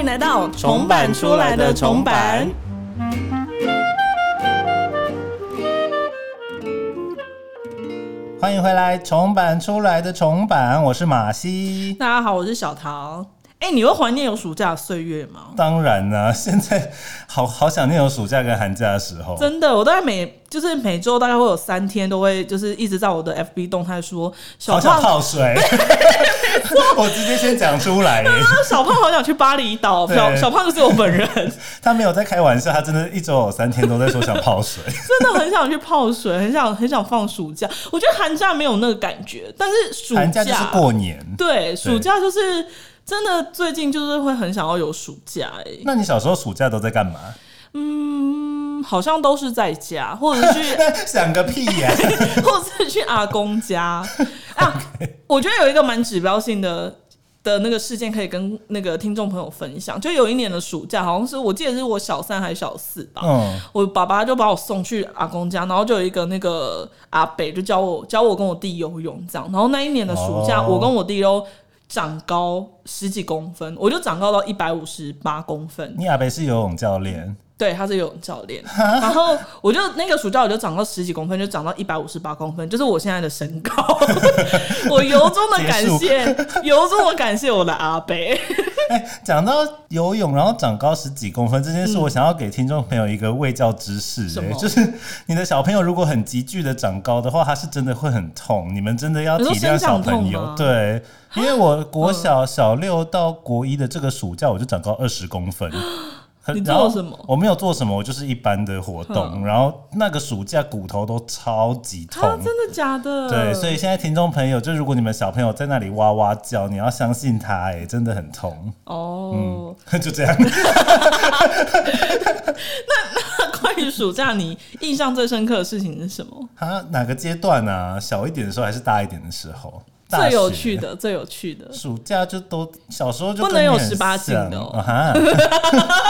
迎来到重版出来的重版。欢迎回来，重版出来的重版，我是马西。大家好，我是小桃。哎，你会怀念有暑假的岁月吗？当然啦，现在好好想念有暑假跟寒假的时候。真的，我大概每就是每周大概会有三天都会就是一直在我的 FB 动态说，好想泡水。我直接先讲出来。小胖好想去巴厘岛，小小胖就是我本人。他没有在开玩笑，他真的一周有三天都在说想泡水。真的很想去泡水，很想很想放暑假。我觉得寒假没有那个感觉，但是暑假就是过年。对，暑假就是。真的最近就是会很想要有暑假哎，那你小时候暑假都在干嘛？嗯，好像都是在家，或者去 想个屁呀，或者是去阿公家啊。我觉得有一个蛮指标性的的那个事件可以跟那个听众朋友分享，就有一年的暑假，好像是我记得是我小三还是小四吧，嗯，我爸爸就把我送去阿公家，然后就有一个那个阿北就教我教我跟我弟游泳这样，然后那一年的暑假，我跟我弟都。长高十几公分，我就长高到一百五十八公分。你阿北是游泳教练？对，他是游泳教练。然后我就那个暑假我就长到十几公分，就长到一百五十八公分，就是我现在的身高。我由衷的感谢，由衷的感谢我的阿北。哎，讲到游泳，然后长高十几公分这件事，我想要给听众朋友一个卫教知识，哎，就是你的小朋友如果很急剧的长高的话，他是真的会很痛，你们真的要体谅小朋友。对，因为我国小小六到国一的这个暑假，我就长高二十公分。你做什么？我没有做什么，我就是一般的活动。然后那个暑假骨头都超级痛，真的假的？对，所以现在听众朋友，就如果你们小朋友在那里哇哇叫，你要相信他，哎，真的很痛。哦，嗯，就这样。那那关于暑假，你印象最深刻的事情是什么？啊，哪个阶段呢？小一点的时候还是大一点的时候？最有趣的，最有趣的，暑假就都小时候就不能有十八禁的哦。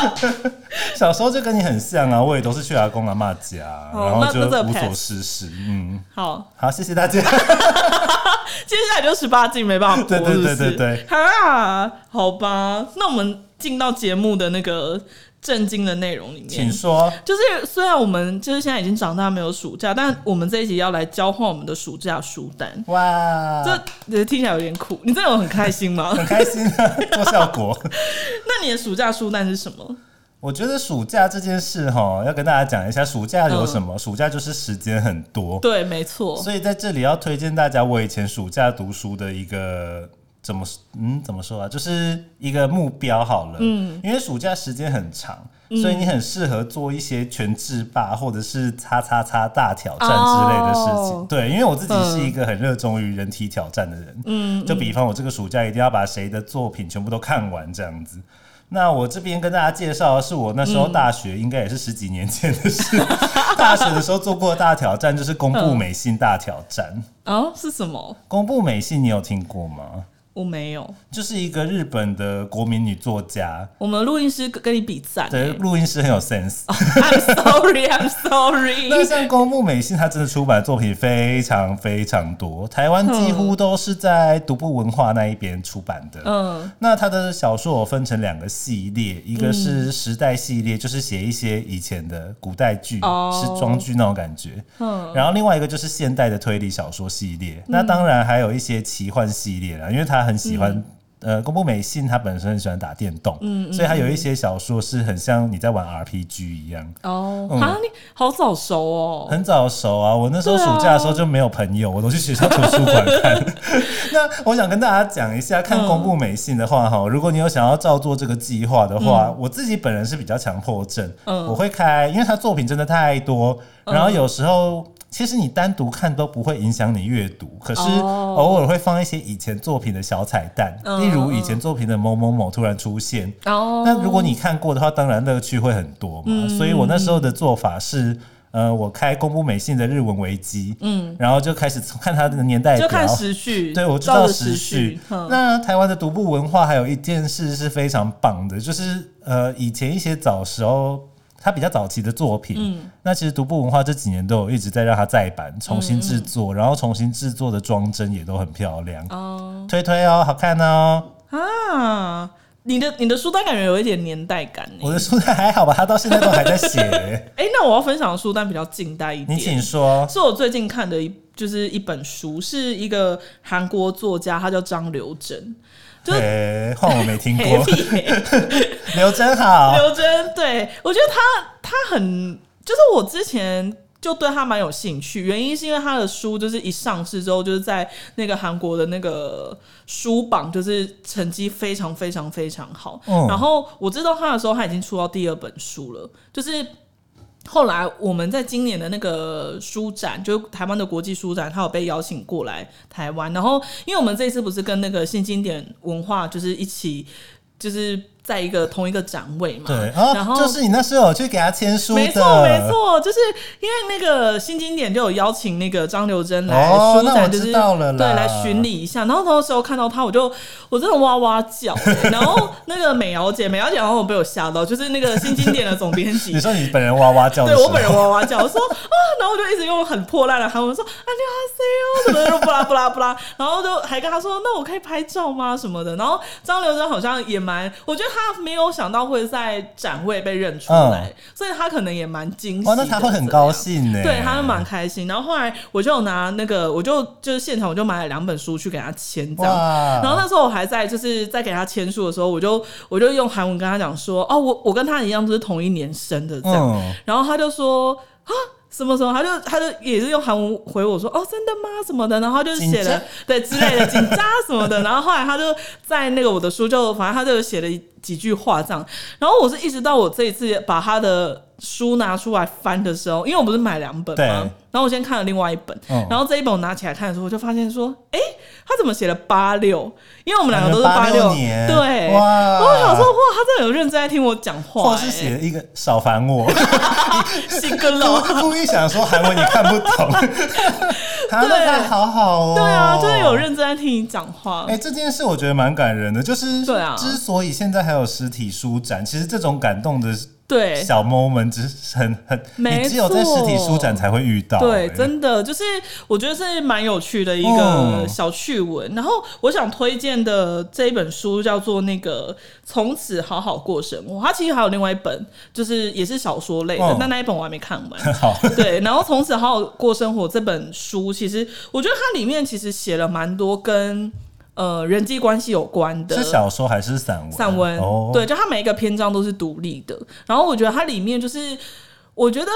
小时候就跟你很像啊，我也都是去阿公阿妈家，然后就无所事事。嗯，好好，谢谢大家。接下来就十八禁没办法，对对对对对。啊，好吧，那我们进到节目的那个。震惊的内容里面，请说。就是虽然我们就是现在已经长大没有暑假，但我们这一集要来交换我们的暑假书单。哇，这听起来有点苦。你真的有很开心吗？很开心啊，做效果。那你的暑假书单是什么？我觉得暑假这件事哈，要跟大家讲一下，暑假有什么？暑假就是时间很多。对，没错。所以在这里要推荐大家，我以前暑假读书的一个。怎么嗯怎么说啊？就是一个目标好了，嗯，因为暑假时间很长，所以你很适合做一些全制霸或者是叉叉叉大挑战之类的事情。对，因为我自己是一个很热衷于人体挑战的人，嗯，就比方我这个暑假一定要把谁的作品全部都看完这样子。那我这边跟大家介绍的是我那时候大学应该也是十几年前的事，大学的时候做过大挑战，就是公布美信大挑战。哦，是什么？公布美信，你有听过吗？我没有，就是一个日本的国民女作家。我们录音师跟你比赞，对，录音师很有 sense。I'm sorry, I'm sorry。那像公布美信，他真的出版作品非常非常多，台湾几乎都是在独步文化那一边出版的。嗯，那他的小说我分成两个系列，一个是时代系列，就是写一些以前的古代剧、是装剧那种感觉。嗯，然后另外一个就是现代的推理小说系列。那当然还有一些奇幻系列啦，因为他。他很喜欢，呃，公布美信，他本身很喜欢打电动，嗯，所以他有一些小说是很像你在玩 RPG 一样。哦，啊，你好早熟哦，很早熟啊！我那时候暑假的时候就没有朋友，我都去学校图书馆看。那我想跟大家讲一下，看公布美信的话，哈，如果你有想要照做这个计划的话，我自己本人是比较强迫症，嗯，我会开，因为他作品真的太多，然后有时候。其实你单独看都不会影响你阅读，可是偶尔会放一些以前作品的小彩蛋，例如以前作品的某某某突然出现。哦，那如果你看过的话，当然乐趣会很多嘛。所以我那时候的做法是，呃，我开公布美信的日文维基，嗯，然后就开始看它的年代表，就看时序。对，我知道时序。那台湾的独步文化还有一件事是非常棒的，就是呃，以前一些早时候。他比较早期的作品，那其实独步文化这几年都有一直在让他再版、重新制作，然后重新制作的装帧也都很漂亮。哦，推推哦，好看哦。啊，你的你的书单感觉有一点年代感呢。我的书单还好吧，他到现在都还在写。哎、那我要分享的书单比较近代一点，你请说。是我最近看的一就是一本书，是一个韩国作家，他叫张刘真。就哎，换我没听过。刘 真好，刘真，对我觉得他他很，就是我之前就对他蛮有兴趣，原因是因为他的书就是一上市之后，就是在那个韩国的那个书榜，就是成绩非常非常非常好。嗯然后我知道他的时候，他已经出到第二本书了，就是。后来我们在今年的那个书展，就台湾的国际书展，他有被邀请过来台湾。然后，因为我们这一次不是跟那个新经典文化就是一起，就是在一个同一个展位嘛。对，然后哦，就是你那时候有去给他签书的，没错，没错，就是因为那个新经典就有邀请那个张刘真来书哦那我展，就是知道了啦对来巡礼一下。然后那时候看到他，我就我真的哇哇叫、欸 然后那个美瑶姐，美瑶姐然后我被我吓到，就是那个新经典的总编辑你。说你本人哇哇叫对我本人哇哇叫，我说啊，然后我就一直用很破烂的韩文说啊，你好 C 哦，什么的，不啦不啦不啦，然后就还跟他说，那我可以拍照吗？什么的。然后张刘真好像也蛮，我觉得他没有想到会在展位被认出来，所以他可能也蛮惊喜那他会很高兴呢。对，他会蛮开心。然后后来我就拿那个，我就就是现场我就买了两本书去给他签这样。然后那时候我还在，就是在给他签书的时候，我就我就用韩文跟他讲说，哦，我我跟他一样都是同一年生的这样。嗯，然后他就说啊。什么什么，他就他就也是用韩文回我说哦，真的吗？什么的，然后他就写了对之类的紧张？什么的，然后后来他就在那个我的书就反正他就写了几句话这样，然后我是一直到我这一次把他的书拿出来翻的时候，因为我不是买两本对。嘛，然后我先看了另外一本，嗯然后这一本我拿起来看的时候，我就发现说，哎、他怎么写了八六？因为我们两个都是八六年，对，哇，我想说哇，他真的有认真在听我讲话、或是写了一个少烦我，新跟了。故意想说韩文你看不懂，他那他好好哦，对啊，就是有认真在听你讲话。哎、这件事我觉得蛮感人的，就是对啊。之所以现在还有实体书展，其实这种感动的对。小 moment 只是很很，没你只有在实体书展才会遇到、对，哎真的就是我觉得是蛮有趣的一个嗯。小趣闻。然后我想推荐的这一本书叫做那个《从此好好过生活》，它其实还有另外一本，就是也是小说类的，嗯。但那一本我还没看完。好，对，然后从此好好过生活这本书，其实我觉得它里面其实写了蛮多跟呃人际关系有关的，是小说还是散文？散文，哦，对，就它每一个篇章都是独立的。然后我觉得它里面就是，我觉得。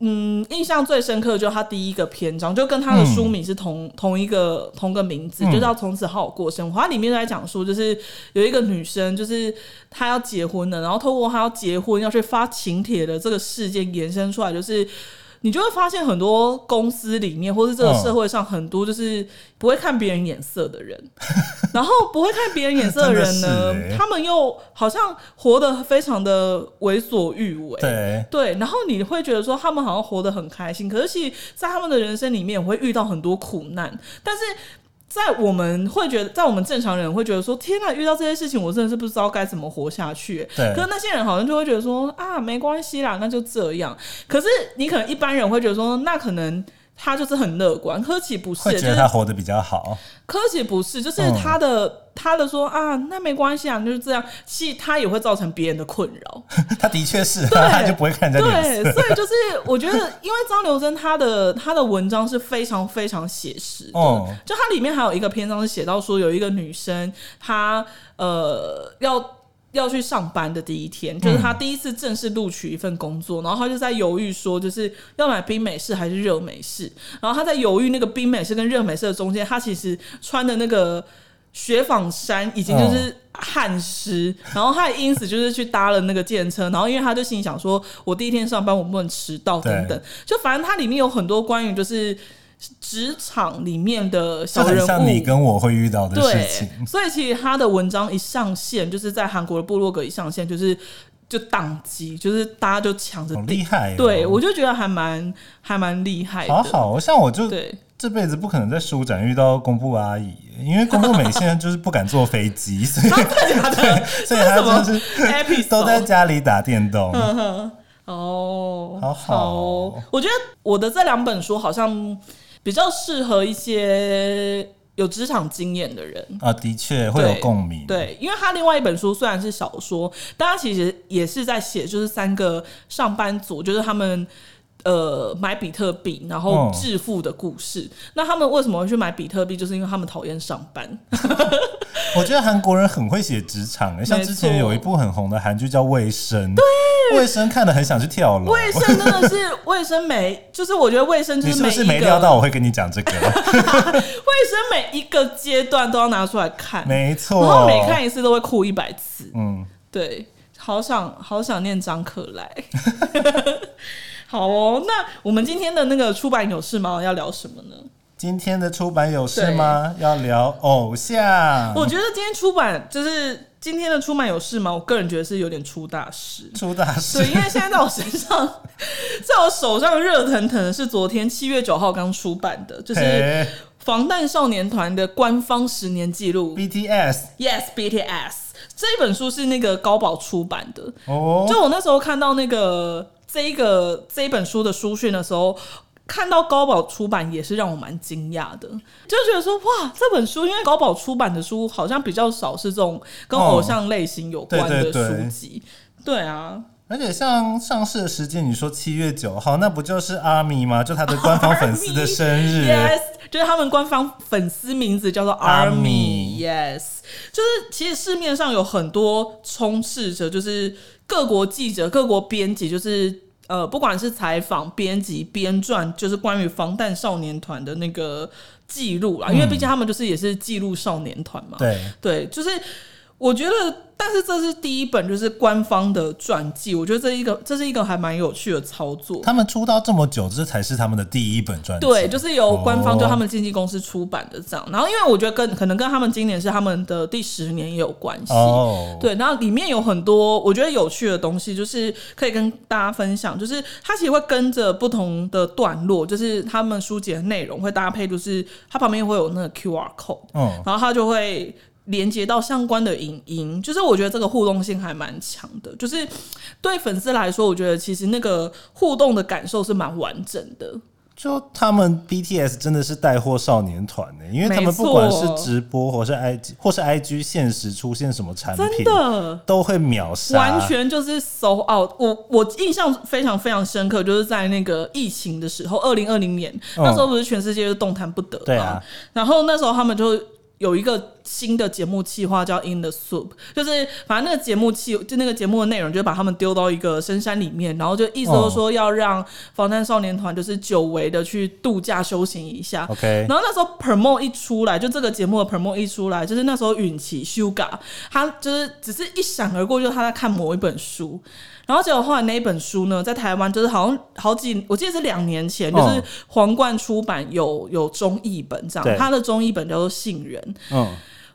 嗯，印象最深刻的就是它第一个篇章，就跟它的书名是同、同一个同个名字，嗯就叫《从此好好过生活》。它里面在讲说，就是有一个女生，就是她要结婚了，然后透过她要结婚要去发请帖的这个事件延伸出来，就是你就会发现很多公司里面，或是这个嗯社会上很多就是不会看别人眼色的人，然后不会看别人眼色的人呢他们又好像活得非常的为所欲为。对，对，然后你会觉得说他们好像活得很开心，可是其实，在他们的人生里面，会遇到很多苦难，但是。在我们会觉得，在我们正常人会觉得说，天呐，遇到这些事情，我真的是不知道该怎么活下去。对可是那些人好像就会觉得说，啊，没关系啦，那就这样。可是你可能一般人会觉得说，那可能他就是很乐观，科奇不是，就是得他活得比较好。科奇不是，就是嗯他的、他的说啊，那没关系啊，就是这样。其实他也会造成别人的困扰。他的确是，他就不会看人家脸对，色。所以就是我觉得，因为张刘真他的他的文章是非常非常写实的，哦就它里面还有一个篇章是写到说，有一个女生她呃要。要去上班的第一天，就是他第一次正式录取一份工作，然后他就在犹豫说，就是要买冰美式还是热美式。然后他在犹豫那个冰美式跟热美式的中间，他其实穿的那个雪纺衫已经就是汗湿，然后他也因此就是去搭了那个电车，然后因为他就心里想说，我第一天上班我不能迟到等等，就反正它里面有很多关于就是职场里面的小人物，像你跟我会遇到的事情。，所以其实他的文章一上线，就是在韩国的部落格一上线，就是就宕机，就是大家就抢着。厉害、哦！对，我就觉得还蛮还蛮厉害的。好好，像我就对，这辈子不可能在书展遇到公布阿姨，因为公布美现在就是不敢坐飞机，所以假的，所以他就是都在家里打电动。哦，好好哦我觉得我的这两本书好像比较适合一些有职场经验的人。啊，的确会有共鸣。，对，因为他另外一本书虽然是小说，但他其实也是在写，就是三个上班族，就是他们呃买比特币然后嗯致富的故事。那他们为什么会去买比特币？就是因为他们讨厌上班。我觉得韩国人很会写职场、欸，像之前有一部很红的韩剧叫《卫生》，对，卫生看的很想去跳楼。卫生真的是 卫生每，就是我觉得卫生就是不是没料到我会跟你讲这个？卫生每一个阶段都要拿出来看，没错，然后每看一次都会哭一百次。嗯，对，好想好想念张可来。好哦，那我们今天的那个出版有事吗？要聊什么呢？今天的出版有事吗？要聊偶像，我觉得今天出版就是今天的出版有事吗？我个人觉得是有点出大事。出大事对，因为现在在我身上，在我手上热腾腾的是昨天七月九号刚出版的，就是防弹少年团的官方十年记录。BTS Yes, BTS 这一本书是那个高宝出版的。哦，就我那时候看到那个这一个这一本书的书讯的时候，看到高宝出版也是让我蛮惊讶的，就觉得说哇，这本书因为高宝出版的书好像比较少是这种跟偶像类型有关的对对对书籍。对啊，而且像上市的时间，你说七月九号，那不就是阿米吗？就他的官方粉丝的生日。Yes，就是他们官方粉丝名字叫做 Army Army。Yes，就是其实市面上有很多充斥着，就是各国记者、各国编辑，就是呃，不管是采访、编辑、编撰，就是关于防弹少年团的那个记录啦。因为毕竟他们就是也是记录少年团嘛。对，对，就是我觉得，但是这是第一本就是官方的传记，我觉得这一个这是一个还蛮有趣的操作。他们出道这么久，这才是他们的第一本传记。对，就是由官方哦就他们经纪公司出版的这样。然后，因为我觉得跟可能跟他们今年是他们的第十年也有关系。哦，对，然后里面有很多我觉得有趣的东西，就是可以跟大家分享。就是它其实会跟着不同的段落，就是他们书籍的内容会搭配，就是它旁边会有那个 QR code，嗯，然后它就会连接到相关的影音，就是我觉得这个互动性还蛮强的。就是对粉丝来说，我觉得其实那个互动的感受是蛮完整的。就他们 BTS 真的是带货少年团呢，因为他们不管是直播或是 IG 或是 IG 现实出现什么产品真，的。都会秒杀，完全就是 so out。我我印象非常非常深刻，就是在那个疫情的时候，二零二零年、那时候不是全世界就动弹不得嘛？对啊然后那时候他们就有一个新的节目企划叫 In the Soup，就是反正那个节目企就那个节目的内容，就是把他们丢到一个深山里面，然后就意思都说要让防弹少年团就是久违的去度假休闲一下。OK，然后那时候 promo 一出来，就这个节目的 promo 一出来，就是那时候允琪 Suga，他就是只是一闪而过，就是他在看某一本书，然后结果后来那一本书呢，在台湾就是好像好几，我记得是两年前，哦就是皇冠出版有有中译本这对。样，他的中译本叫做《杏仁》，嗯，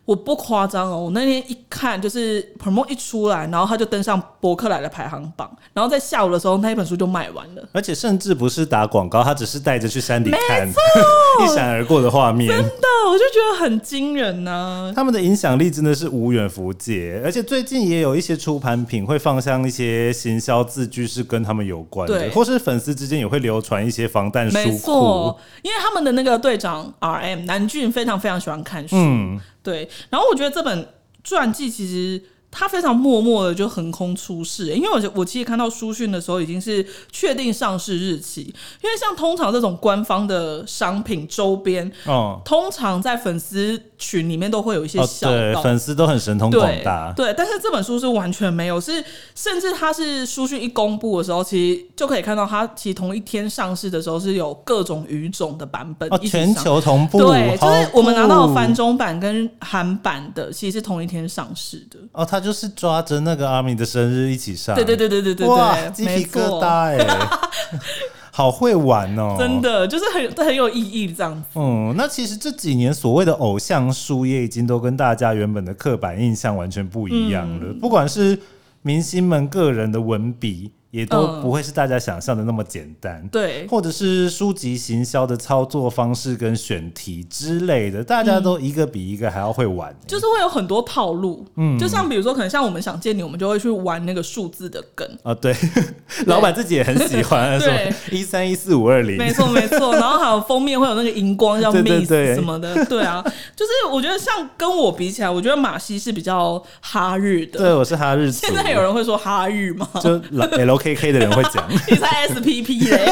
我不夸张哦，我那天一看就是 promo 一出来，然后他就登上博客来的排行榜，然后在下午的时候那一本书就卖完了。而且甚至不是打广告，他只是带着去山里看，一闪而过的画面。真的，我就觉得很惊人呐、他们的影响力真的是无远弗届，而且最近也有一些出盘品会放上一些行销字句是跟他们有关的，或是粉丝之间也会流传一些防弹没书库错。，因为他们的那个队长 R M 南俊非常非常喜欢看书，嗯，对。然后我觉得这本传记其实他非常默默的就横空出世，因为我我其实看到书讯的时候已经是确定上市日期，因为像通常这种官方的商品周边，哦，通常在粉丝群里面都会有一些哦，小对，粉丝都很神通广对大。对，但是这本书是完全没有，是甚至它是书讯一公布的时候，其实就可以看到它其实同一天上市的时候是有各种语种的版本哦，全球同步，对，就是我们拿到的酷。繁中版跟韩版的，其实是同一天上市的。哦，他就是抓着那个阿米的生日一起上，对对对对对对哇，对，鸡皮疙瘩，哎，好会玩哦，真。的就是很很有意义这样子。嗯，那其实这几年所谓的偶像书也已经都跟大家原本的刻板印象完全不一样了。嗯不管是明星们个人的文笔，也都嗯。不会是大家想象的那么简单。对，或者是书籍行销的操作方式跟选题之类的，大家都一个比一个还要会玩、就是会有很多套路，嗯，就像比如说，可能像我们想见你，我们就会去玩那个数字的梗，啊，对，老板自己也很喜欢，对。一三一四五二零，没错没错，然后还有封面会有那个荧光叫 Miss 对什么的，对啊，就是我觉得像跟我比起来，我觉得马西是比较哈日的。对，我是哈日，现在有人会说哈日吗？就 LKK 的人会讲，你才 SPP 嘞，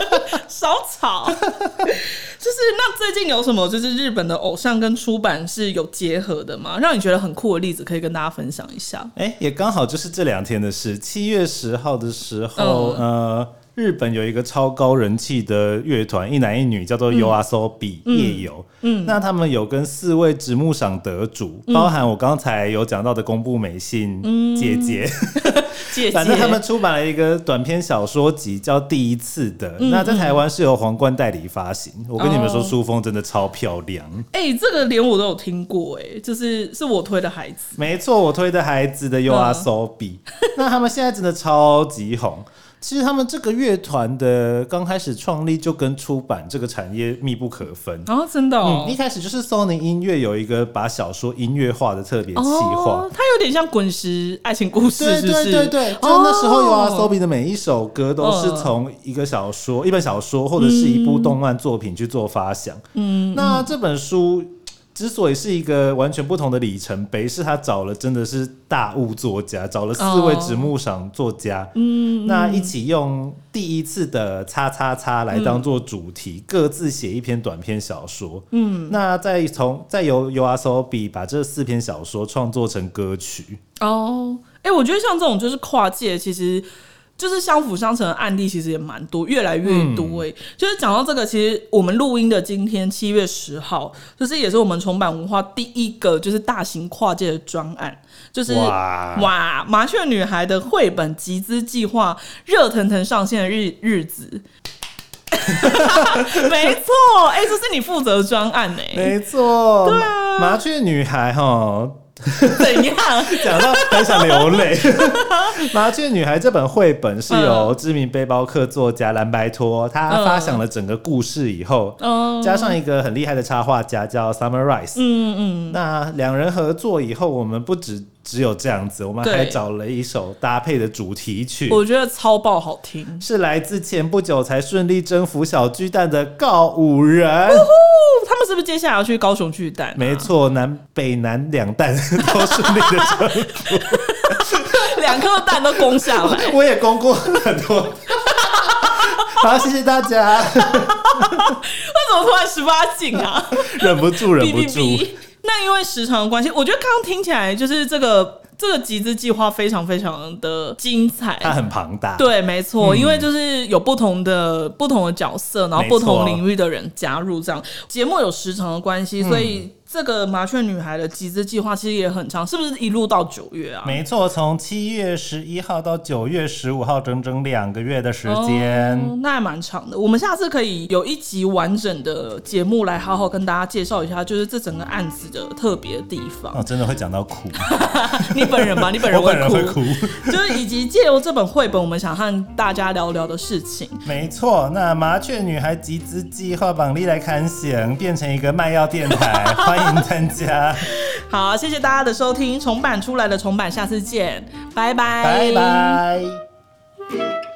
少吵。就是那最近有什么就是日本的偶像跟出版是有结合的吗？让你觉得很酷的例子可以跟大家分享一下。哎、也刚好就是这两天的事。七月十号的时候，嗯呃，日本有一个超高人气的乐团，一男一女，叫做 YOASOBI、夜游。嗯，那他们有跟四位直木赏得主，包含我刚才有讲到的公布美信姐姐，姐姐，反正他们出版了一个短篇小说集，叫《第一次》的。嗯那在台湾是由皇冠代理发行。我跟你们说，哦书封真的超漂亮。哎、这个连我都有听过、哎，就是是我推的孩子。没错，我推的孩子的 Ursobi，、那他们现在真的超级红。其实他们这个乐团的刚开始创立就跟出版这个产业密不可分。然后真的哦嗯，，一开始就是 Sony 音乐有一个把小说音乐化的特别企划。哦，它有点像滚石爱情故事，对是不是？对对对，就那时候有啊哦 Sobi 的每一首歌都是从一个小说、一本小说或者是一部动漫作品去做发想。嗯，那这本书之所以是一个完全不同的里程碑，是他找了真的是大物作家，找了四位哦直木赏作家，嗯，那一起用第一次的叉叉叉来当做主题，各自写一篇短篇小说。嗯，那再从再由 U R S O B 把这四篇小说创作成歌曲。哦，哎、我觉得像这种就是跨界，其实就是相辅相成的案例，其实也蛮多，越来越多、哎、就是讲到这个，其实我们录音的今天七月十号，就是也是我们重版文化第一个就是大型跨界的专案，就是哇。哇麻雀女孩的绘本集资计划热腾腾上线的日日子。没错，哎、这是你负责的专案哎、没错，对啊。麻雀女孩哈，怎样？讲到很想流泪。麻雀女孩这本绘本是由知名背包客作家蓝白托他发想了整个故事以后，嗯加上一个很厉害的插画家叫 Summer Rice，嗯嗯，那两人合作以后，我们不只只有这样子，我们对还找了一首搭配的主题曲。我觉得超爆好听。是来自前不久才顺利征服小巨蛋的告五人，他们是不是接下来要去高雄巨蛋、没，错，南北南两蛋都顺利的征服 两颗蛋都攻下来。我也攻过很多。好，谢谢大家，为什么突然十八禁啊？忍不住，忍不住。那因为时长的关系，我觉得刚刚听起来就是这个这个集资计划非常非常的精彩。它很庞大，对，没错，因为就是有不同的不同的角色，然后不同领域的人加入，这样。节目有时长的关系，所以这个麻雀女孩的集资计划其实也很长，是不是一路到九月啊？没错，从七月十一号到九月十五号，整整两个月的时间。哦那还蛮长的。我们下次可以有一集完整的节目来好好跟大家介绍一下，就是这整个案子的特别的地方。哦，真的会讲到哭，你本人吧，你本人我本人会哭，哭。就是以及借由这本绘本，我们想和大家聊聊的事情。没错，那麻雀女孩集资计划榜利来看险，变成一个卖药电台，参加。好谢谢大家的收听重版出来的重版下次见拜拜。拜拜。